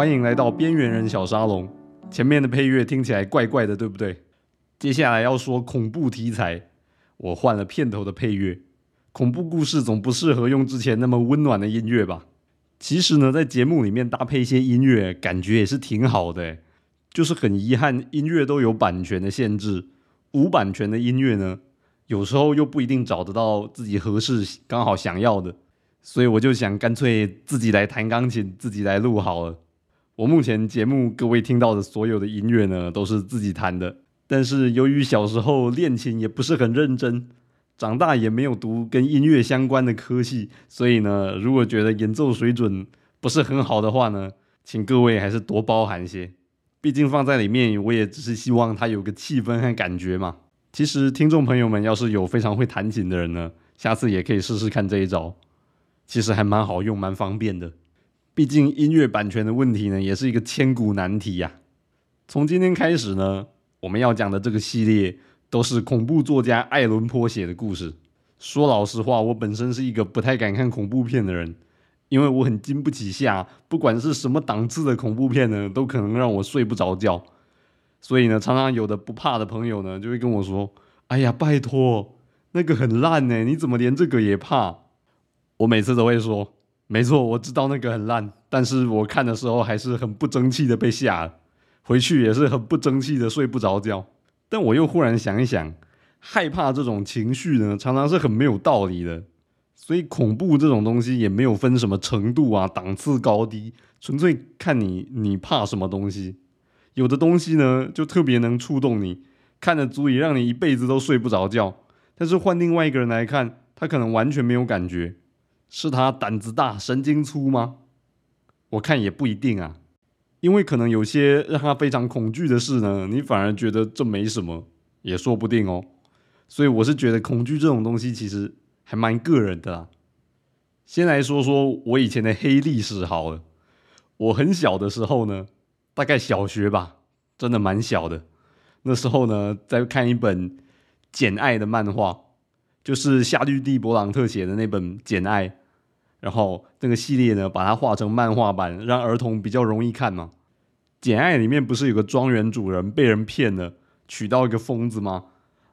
欢迎来到边缘人小沙龙。前面的配乐听起来怪怪的，对不对？接下来要说恐怖题材，我换了片头的配乐。恐怖故事总不适合用之前那么温暖的音乐吧？其实呢，在节目里面搭配一些音乐，感觉也是挺好的。就是很遗憾，音乐都有版权的限制，无版权的音乐呢，有时候又不一定找得到自己合适、刚好想要的。所以我就想干脆自己来弹钢琴，自己来录好了。我目前节目各位听到的所有的音乐呢，都是自己弹的。但是由于小时候练琴也不是很认真，长大也没有读跟音乐相关的科系，所以呢，如果觉得演奏水准不是很好的话呢，请各位还是多包涵些。毕竟放在里面，我也只是希望它有个气氛和感觉嘛。其实听众朋友们要是有非常会弹琴的人呢，下次也可以试试看这一招，其实还蛮好用，蛮方便的。毕竟音乐版权的问题呢，也是一个千古难题呀。从今天开始呢，我们要讲的这个系列都是恐怖作家爱伦坡写的故事。说老实话，我本身是一个不太敢看恐怖片的人，因为我很经不起吓，不管是什么档次的恐怖片呢，都可能让我睡不着觉。所以呢，常常有的不怕的朋友呢，就会跟我说：“哎呀，拜托，那个很烂呢，你怎么连这个也怕？”我每次都会说。没错，我知道那个很烂，但是我看的时候还是很不争气的被吓了，回去也是很不争气的睡不着觉。但我又忽然想一想，害怕这种情绪呢，常常是很没有道理的。所以恐怖这种东西也没有分什么程度啊，档次高低，纯粹看你你怕什么东西。有的东西呢，就特别能触动你，看着足以让你一辈子都睡不着觉。但是换另外一个人来看，他可能完全没有感觉。是他胆子大、神经粗吗？我看也不一定啊，因为可能有些让他非常恐惧的事呢，你反而觉得这没什么，也说不定哦。所以我是觉得恐惧这种东西其实还蛮个人的啦。先来说说我以前的黑历史好了。我很小的时候呢，大概小学吧，真的蛮小的。那时候呢，在看一本《简爱》的漫画，就是夏绿蒂·勃朗特写的那本《简爱》。然后这个系列呢，把它画成漫画版，让儿童比较容易看嘛。《简爱》里面不是有个庄园主人被人骗了，娶到一个疯子吗？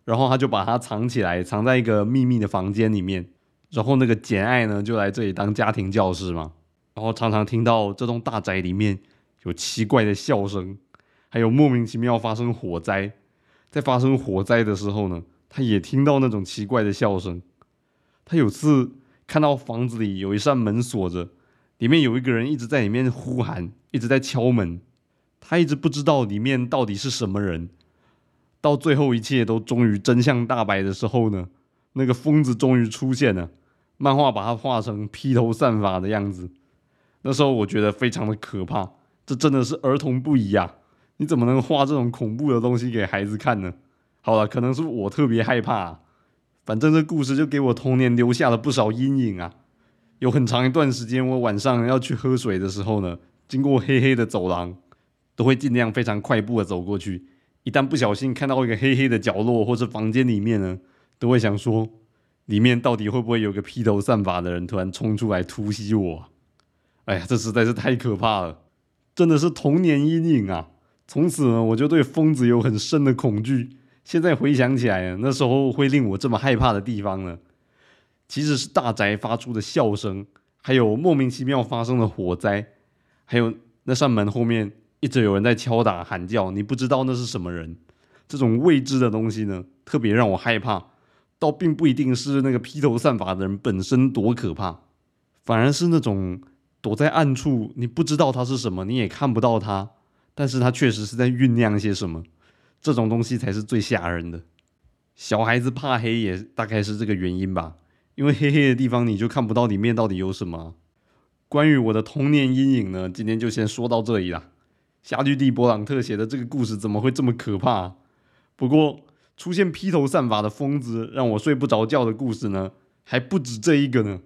然后他就把它藏起来，藏在一个秘密的房间里面。然后那个简爱呢，就来这里当家庭教师嘛。然后常常听到这栋大宅里面有奇怪的笑声，还有莫名其妙发生火灾。在发生火灾的时候呢，他也听到那种奇怪的笑声。他有次。看到房子里有一扇门锁着，里面有一个人一直在里面呼喊，一直在敲门。他一直不知道里面到底是什么人。到最后一切都终于真相大白的时候呢，那个疯子终于出现了。漫画把他画成披头散发的样子。那时候我觉得非常的可怕，这真的是儿童不宜啊！你怎么能画这种恐怖的东西给孩子看呢？好了，可能是我特别害怕。反正这故事就给我童年留下了不少阴影啊！有很长一段时间，我晚上要去喝水的时候呢，经过黑黑的走廊，都会尽量非常快步的走过去。一旦不小心看到一个黑黑的角落或者房间里面呢，都会想说，里面到底会不会有个披头散发的人突然冲出来突袭我？哎呀，这实在是太可怕了，真的是童年阴影啊！从此呢，我就对疯子有很深的恐惧。现在回想起来，那时候会令我这么害怕的地方呢，其实是大宅发出的笑声，还有莫名其妙发生的火灾，还有那扇门后面一直有人在敲打喊叫，你不知道那是什么人。这种未知的东西呢，特别让我害怕。倒并不一定是那个披头散发的人本身多可怕，反而是那种躲在暗处，你不知道他是什么，你也看不到他，但是他确实是在酝酿些什么。这种东西才是最吓人的。小孩子怕黑也大概是这个原因吧，因为黑黑的地方你就看不到里面到底有什么。关于我的童年阴影呢，今天就先说到这里啦。夏绿蒂·勃朗特写的这个故事怎么会这么可怕？不过出现披头散发的疯子让我睡不着觉的故事呢，还不止这一个呢。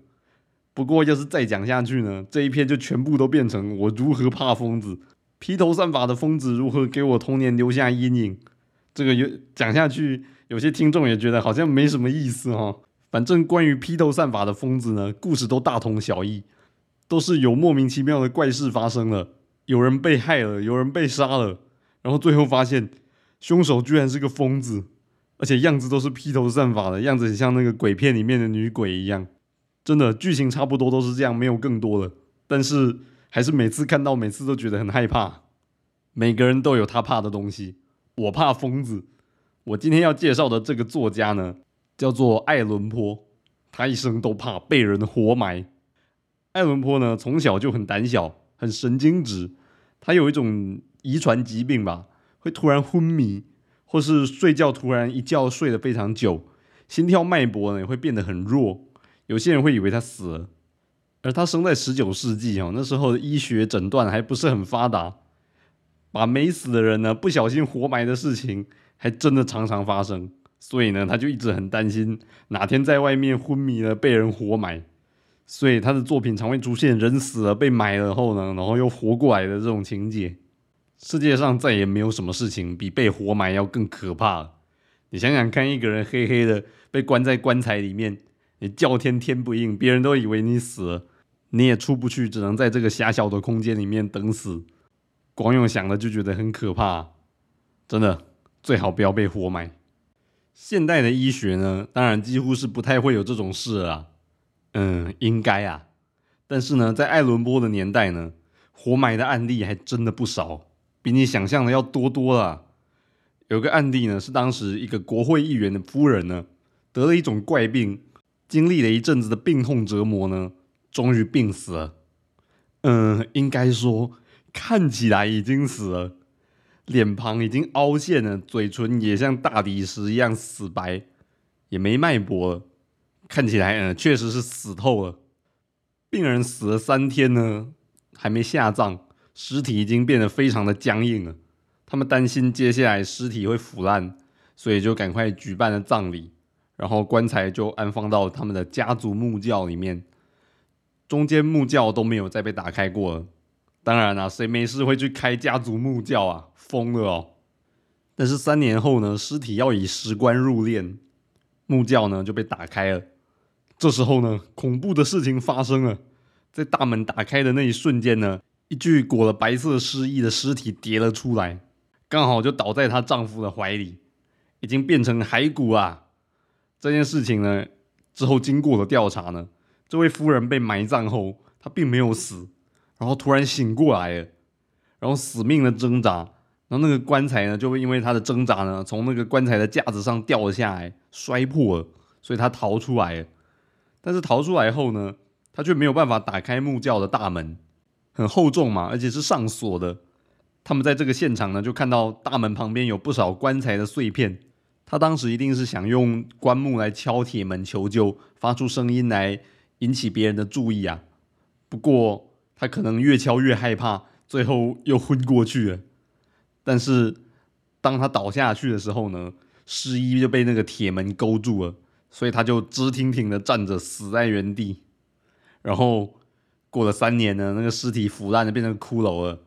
不过要是再讲下去呢，这一篇就全部都变成我如何怕疯子。披头散发的疯子如何给我童年留下阴影？这个有讲下去，有些听众也觉得好像没什么意思哦。反正关于披头散发的疯子呢，故事都大同小异，都是有莫名其妙的怪事发生了，有人被害了，有人被杀了，然后最后发现凶手居然是个疯子，而且样子都是披头散发的样子，很像那个鬼片里面的女鬼一样。真的剧情差不多都是这样，没有更多了。但是还是每次看到，每次都觉得很害怕。每个人都有他怕的东西，我怕疯子。我今天要介绍的这个作家呢，叫做爱伦坡，他一生都怕被人活埋。爱伦坡呢，从小就很胆小，很神经质。他有一种遗传疾病吧，会突然昏迷，或是睡觉突然一觉睡得非常久，心跳脉搏呢也会变得很弱。有些人会以为他死了。而他生在十九世纪哦，那时候的医学诊断还不是很发达，把没死的人呢不小心活埋的事情还真的常常发生。所以呢，他就一直很担心哪天在外面昏迷了被人活埋。所以他的作品常会出现人死了被埋了后呢，然后又活过来的这种情节。世界上再也没有什么事情比被活埋要更可怕了。你想想看，一个人黑黑的被关在棺材里面，你叫天天不应，别人都以为你死了。你也出不去，只能在这个狭小的空间里面等死。光用想的就觉得很可怕，真的最好不要被活埋。现代的医学呢，当然几乎是不太会有这种事了。嗯，应该啊。但是呢，在爱伦波的年代呢，活埋的案例还真的不少，比你想象的要多多了。有个案例呢，是当时一个国会议员的夫人呢，得了一种怪病，经历了一阵子的病痛折磨呢。终于病死了，嗯，应该说看起来已经死了，脸庞已经凹陷了，嘴唇也像大理石一样死白，也没脉搏了，看起来嗯确实是死透了。病人死了三天呢，还没下葬，尸体已经变得非常的僵硬了。他们担心接下来尸体会腐烂，所以就赶快举办了葬礼，然后棺材就安放到他们的家族墓窖里面。中间木窖都没有再被打开过了。当然啦，谁没事会去开家族木窖啊？疯了哦！但是三年后呢，尸体要以石棺入殓，木窖呢就被打开了。这时候呢，恐怖的事情发生了。在大门打开的那一瞬间呢，一具裹了白色尸衣的尸体跌了出来，刚好就倒在她丈夫的怀里，已经变成骸骨啊！这件事情呢，之后经过了调查呢。这位夫人被埋葬后，她并没有死，然后突然醒过来了，然后死命的挣扎，然后那个棺材呢，就会因为她的挣扎呢，从那个棺材的架子上掉了下来，摔破了，所以她逃出来了。但是逃出来后呢，她却没有办法打开木窖的大门，很厚重嘛，而且是上锁的。他们在这个现场呢，就看到大门旁边有不少棺材的碎片。他当时一定是想用棺木来敲铁门求救，发出声音来。引起别人的注意啊！不过他可能越敲越害怕，最后又昏过去了。但是当他倒下去的时候呢，尸衣就被那个铁门勾住了，所以他就直挺挺的站着，死在原地。然后过了三年呢，那个尸体腐烂的变成骷髅了，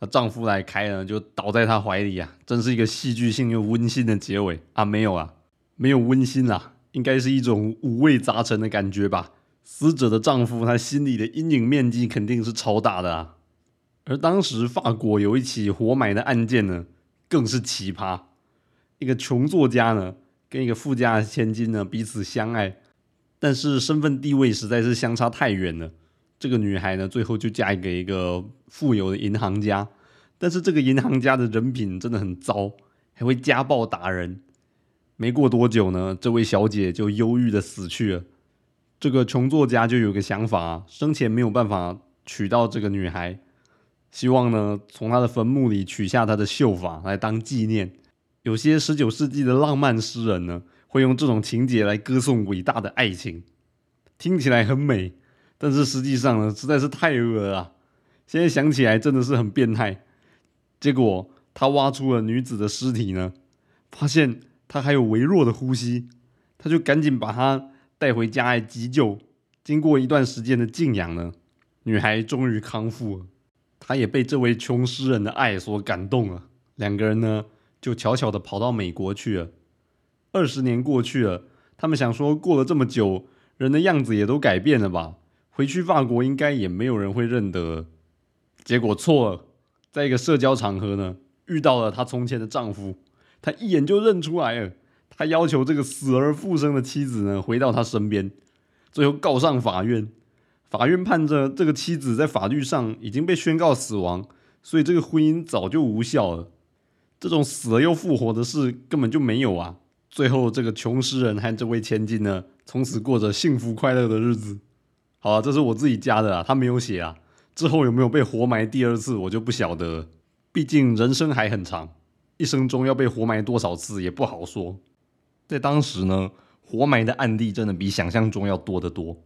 她丈夫来开了，就倒在她怀里啊！真是一个戏剧性又温馨的结尾啊！没有啊，没有温馨啦，应该是一种五味杂陈的感觉吧。死者的丈夫，他心里的阴影面积肯定是超大的啊。而当时法国有一起活埋的案件呢，更是奇葩。一个穷作家呢，跟一个富家千金呢彼此相爱，但是身份地位实在是相差太远了。这个女孩呢，最后就嫁给一个富有的银行家，但是这个银行家的人品真的很糟，还会家暴打人。没过多久呢，这位小姐就忧郁的死去了。这个穷作家就有个想法，生前没有办法娶到这个女孩，希望呢从她的坟墓里取下她的秀发来当纪念。有些十九世纪的浪漫诗人呢，会用这种情节来歌颂伟大的爱情，听起来很美，但是实际上呢实在是太恶了。现在想起来真的是很变态。结果他挖出了女子的尸体呢，发现她还有微弱的呼吸，他就赶紧把她。带回家来急救，经过一段时间的静养呢，女孩终于康复了。她也被这位穷诗人的爱所感动了。两个人呢，就悄悄的跑到美国去了。二十年过去了，他们想说，过了这么久，人的样子也都改变了吧？回去法国应该也没有人会认得。结果错了，在一个社交场合呢，遇到了她从前的丈夫，她一眼就认出来了。他要求这个死而复生的妻子呢，回到他身边，最后告上法院。法院判着这个妻子在法律上已经被宣告死亡，所以这个婚姻早就无效了。这种死了又复活的事根本就没有啊！最后，这个穷诗人和这位千金呢，从此过着幸福快乐的日子。好了，这是我自己加的啊，他没有写啊。之后有没有被活埋第二次，我就不晓得。毕竟人生还很长，一生中要被活埋多少次也不好说。在当时呢，活埋的案例真的比想象中要多得多。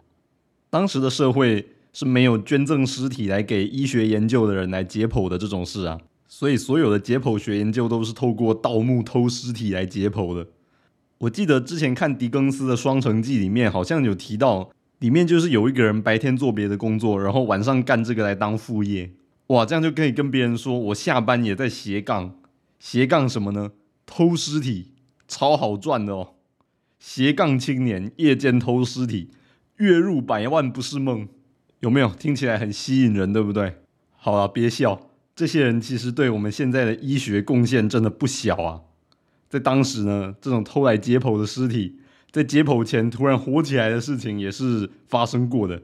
当时的社会是没有捐赠尸体来给医学研究的人来解剖的这种事啊，所以所有的解剖学研究都是透过盗墓偷尸体来解剖的。我记得之前看狄更斯的《双城记》里面好像有提到。里面就是有一个人白天做别的工作，然后晚上干这个来当副业，哇，这样就可以跟别人说我下班也在斜杠，斜杠什么呢？偷尸体，超好赚的哦！斜杠青年夜间偷尸体，月入百万不是梦，有没有？听起来很吸引人，对不对？好了，别笑，这些人其实对我们现在的医学贡献真的不小啊！在当时呢，这种偷来解剖的尸体。在解剖前突然火起来的事情也是发生过的。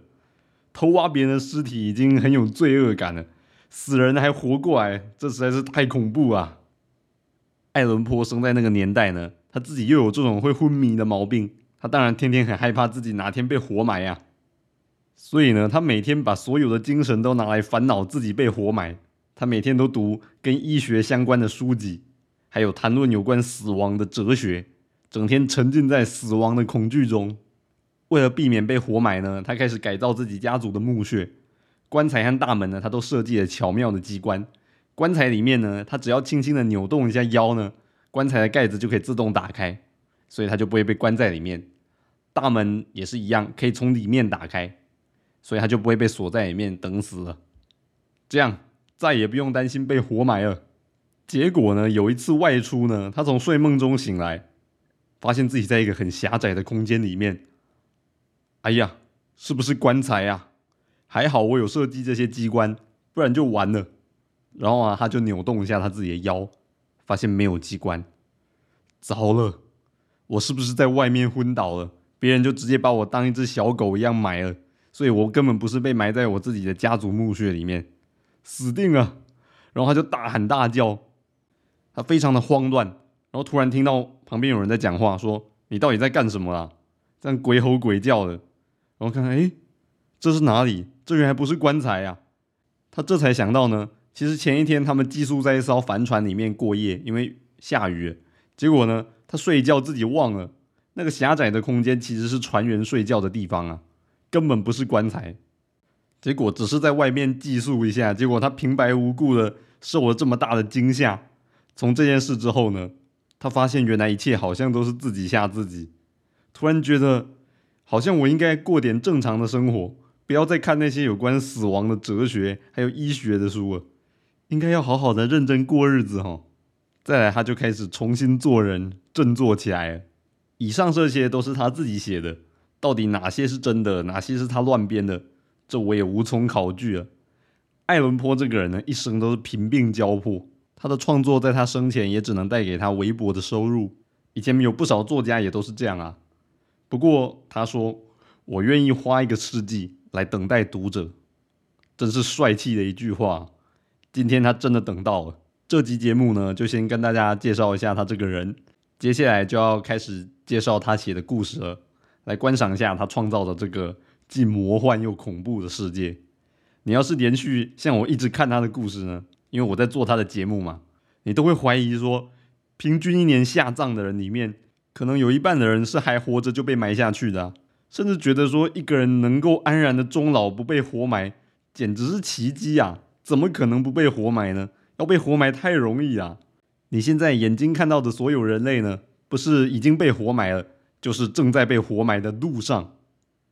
偷挖别人的尸体已经很有罪恶感了，死人还活过来，这实在是太恐怖啊！爱伦坡生在那个年代呢，他自己又有这种会昏迷的毛病，他当然天天很害怕自己哪天被活埋呀。所以呢，他每天把所有的精神都拿来烦恼自己被活埋。他每天都读跟医学相关的书籍，还有谈论有关死亡的哲学。整天沉浸在死亡的恐惧中，为了避免被活埋呢，他开始改造自己家族的墓穴。棺材和大门呢，他都设计了巧妙的机关。棺材里面呢，他只要轻轻的扭动一下腰呢，棺材的盖子就可以自动打开，所以他就不会被关在里面。大门也是一样，可以从里面打开，所以他就不会被锁在里面等死了。这样再也不用担心被活埋了。结果呢，有一次外出呢，他从睡梦中醒来。发现自己在一个很狭窄的空间里面，哎呀，是不是棺材呀？还好我有设计这些机关，不然就完了。然后啊，他就扭动一下他自己的腰，发现没有机关，糟了，我是不是在外面昏倒了？别人就直接把我当一只小狗一样埋了，所以我根本不是被埋在我自己的家族墓穴里面，死定了。然后他就大喊大叫，他非常的慌乱，然后突然听到。旁边有人在讲话，说：“你到底在干什么啊？这样鬼吼鬼叫的。”然后看看，哎，这是哪里？这原来不是棺材呀！他这才想到呢，其实前一天他们寄宿在一艘帆船里面过夜，因为下雨。结果呢，他睡觉自己忘了，那个狭窄的空间其实是船员睡觉的地方啊，根本不是棺材。结果只是在外面寄宿一下，结果他平白无故的受了这么大的惊吓。从这件事之后呢？他发现原来一切好像都是自己吓自己，突然觉得好像我应该过点正常的生活，不要再看那些有关死亡的哲学还有医学的书了，应该要好好的认真过日子哈。再来，他就开始重新做人，振作起来了。以上这些都是他自己写的，到底哪些是真的，哪些是他乱编的，这我也无从考据了。爱伦坡这个人呢，一生都是贫病交迫。他的创作在他生前也只能带给他微薄的收入。以前有不少作家也都是这样啊。不过他说：“我愿意花一个世纪来等待读者。”真是帅气的一句话。今天他真的等到了。这集节目呢，就先跟大家介绍一下他这个人。接下来就要开始介绍他写的故事了，来观赏一下他创造的这个既魔幻又恐怖的世界。你要是连续像我一直看他的故事呢？因为我在做他的节目嘛，你都会怀疑说，平均一年下葬的人里面，可能有一半的人是还活着就被埋下去的，甚至觉得说一个人能够安然的终老不被活埋，简直是奇迹啊！怎么可能不被活埋呢？要被活埋太容易啊！你现在眼睛看到的所有人类呢，不是已经被活埋了，就是正在被活埋的路上。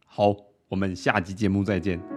好，我们下集节目再见。